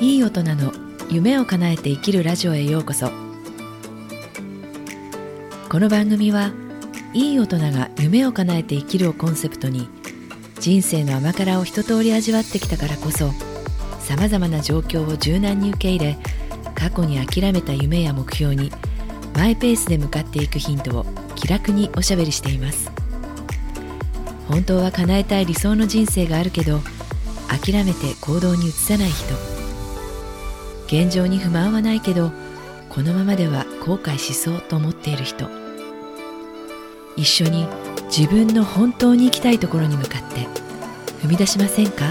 いい大人の夢を叶えて生きるラジオへようこそ。この番組はいい大人が夢を叶えて生きるをコンセプトに人生の甘辛を一通り味わってきたからこそさまざまな状況を柔軟に受け入れ過去に諦めた夢や目標にマイペースで向かっていくヒントを気楽におしゃべりしています。本当は叶えたい理想の人生があるけど諦めて行動に移さない人。現状に不満はないけどこのままでは後悔しそうと思っている人。一緒に自分の本当に行きたいところに向かって踏み出しませんか？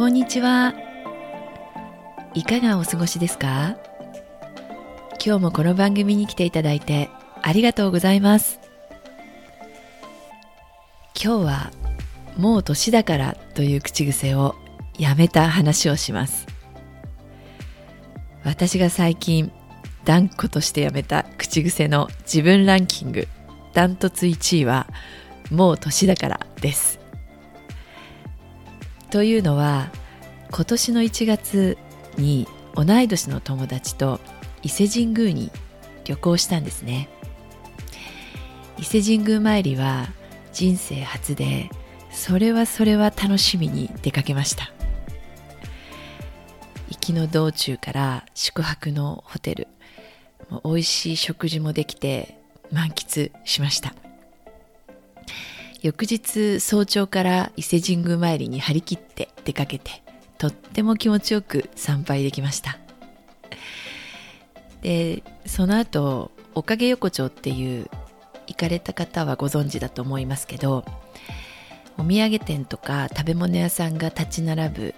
こんにちは。いかがお過ごしですか？今日もこの番組に来ていただいてありがとうございます。今日はもう年だからという口癖をやめた話をします。私が最近断固としてやめた口癖の自分ランキングダントツ1位はもう年だからです。というのは今年の1月に同い年の友達と伊勢神宮に旅行したんですね。伊勢神宮参りは人生初でそれはそれは楽しみに出かけました。行きの道中から宿泊のホテル美味しい食事もできて満喫しました。翌日早朝から伊勢神宮参りに張り切って出かけてとっても気持ちよく参拝できました。でその後おかげ横丁っていう行かれた方はご存知だと思いますけどお土産店とか食べ物屋さんが立ち並ぶ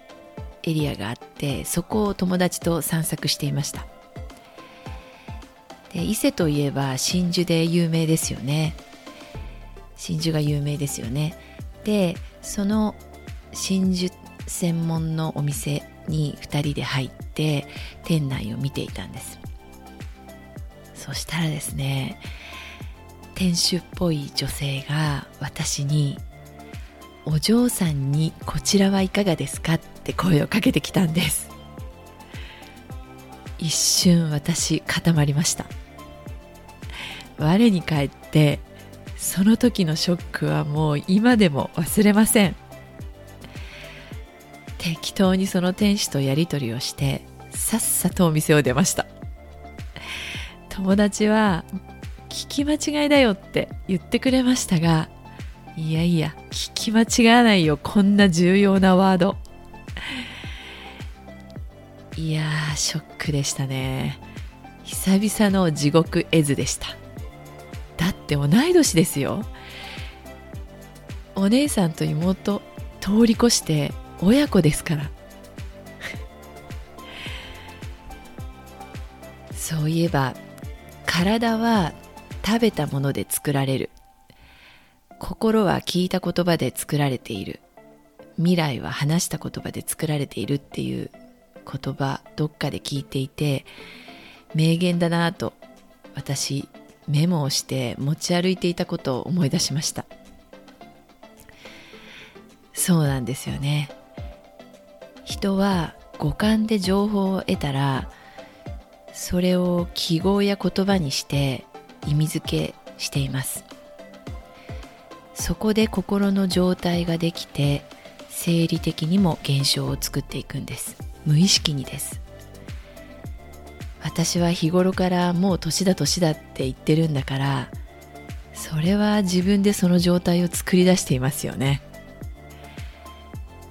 エリアがあってそこを友達と散策していました。で伊勢といえば真珠で有名ですよね。真珠が有名ですよね。でその真珠専門のお店に2人で入って店内を見ていたんです。そしたらですね店主っぽい女性が私に「お嬢さんにこちらはいかがですか?」って声をかけてきたんです。一瞬私固まりました。我に返ってその時のショックはもう今でも忘れません。適当にその店主とやり取りをしてさっさとお店を出ました。友達は聞き間違いだよって言ってくれましたがいやいや聞き間違わないよこんな重要なワード。いやーショックでしたね。久々の地獄絵図でした。って同い年ですよ。お姉さんと妹通り越して親子ですから。そういえば体は食べたもので作られる。心は聞いた言葉で作られている。未来は話した言葉で作られているっていう言葉どっかで聞いていて名言だなと私メモをして持ち歩いていたことを思い出しました。そうなんですよね。人は五感で情報を得たらそれを記号や言葉にして意味付けしています。そこで心の状態ができて生理的にも現象を作っていくんです。無意識にです。私は日頃からもう年だ年だって言ってるんだからそれは自分でその状態を作り出していますよね。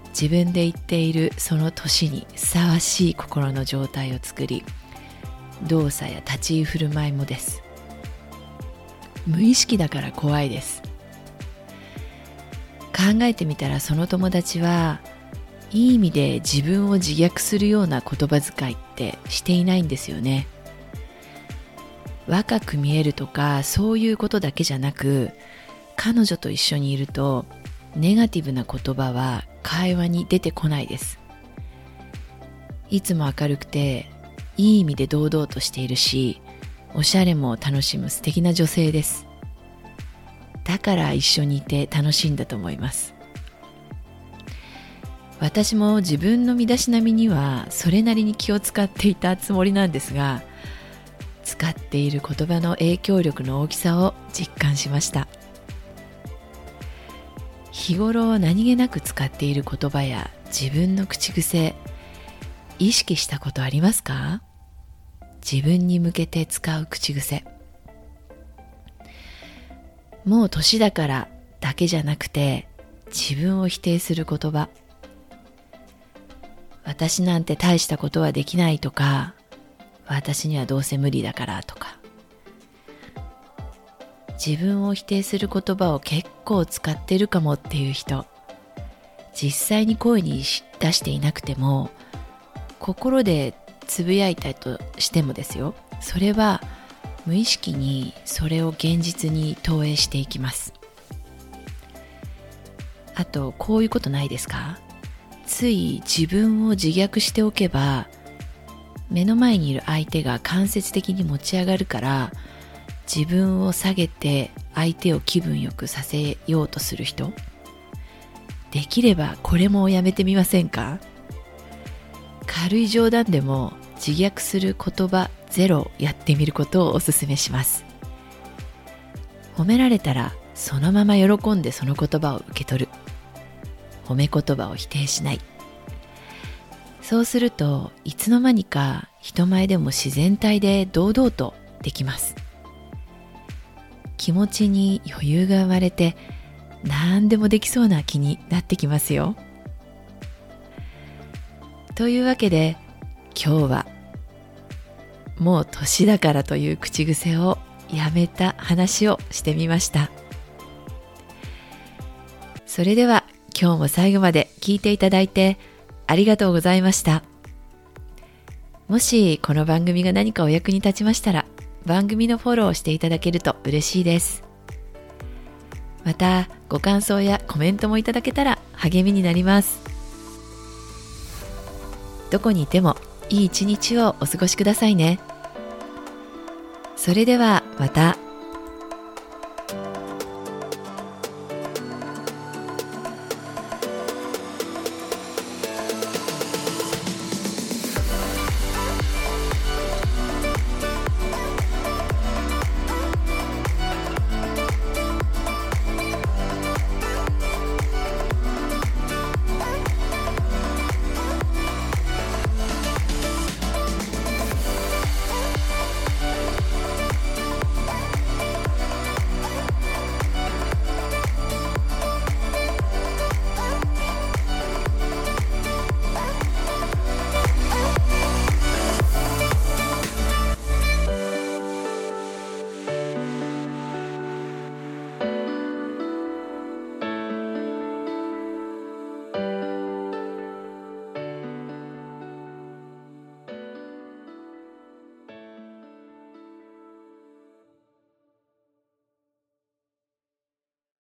自分で言っているその年にふさわしい心の状態を作り動作や立ち居振る舞いもです。無意識だから怖いです。考えてみたらその友達はいい意味で自分を自虐するような言葉遣いってしていないんですよね。若く見えるとかそういうことだけじゃなく彼女と一緒にいるとネガティブな言葉は会話に出てこないです。いつも明るくていい意味で堂々としているしおしゃれも楽しむ素敵な女性です。だから一緒にいて楽しいんだと思います。私も自分の身だしなみにはそれなりに気を使っていたつもりなんですが使っている言葉の影響力の大きさを実感しました。日頃何気なく使っている言葉や自分の口癖意識したことありますか？自分に向けて使う口癖。もう年だからだけじゃなくて自分を否定する言葉。私なんて大したことはできないとか私にはどうせ無理だからとか。自分を否定する言葉を結構使ってるかもっていう人実際に声に出していなくても心でつぶやいたとしてもですよそれは無意識にそれを現実に投影していきます。あとこういうことないですか？つい自分を自虐しておけば目の前にいる相手が間接的に持ち上がるから自分を下げて相手を気分よくさせようとする人できればこれもやめてみませんか？軽い冗談でも自虐する言葉ゼロやってみることをおすすめします。褒められたらそのまま喜んでその言葉を受け取る。褒め言葉を否定しない。そうするといつの間にか人前でも自然体で堂々とできます。気持ちに余裕が生まれて何でもできそうな気になってきますよ。というわけで今日はもう年だからという口癖をやめた話をしてみました。それでは今日も最後まで聞いていただいてありがとうございましたもしこの番組が何かお役に立ちましたら番組のフォローをしていただけると嬉しいですまたご感想やコメントもいただけたら励みになりますどこにいてもいい一日をお過ごしくださいね。それではまた。